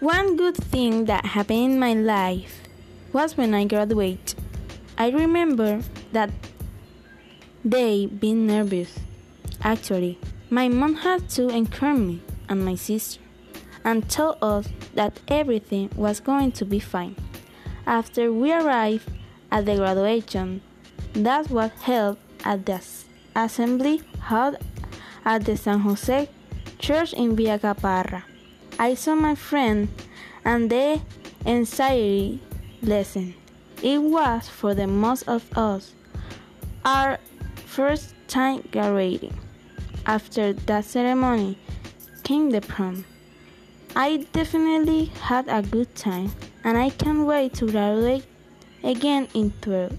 One good thing that happened in my life was when I graduated. I remember that day being nervous. Actually, my mom had to encourage me and my sister and told us that everything was going to be fine. After we arrived at the graduation, that was held at the assembly held at the San Jose Church in Villa Caparra. I saw my friend and the anxiety lessened. It was for the most of us our first time graduating. After that ceremony came the prom. I definitely had a good time and I can't wait to graduate again in 12.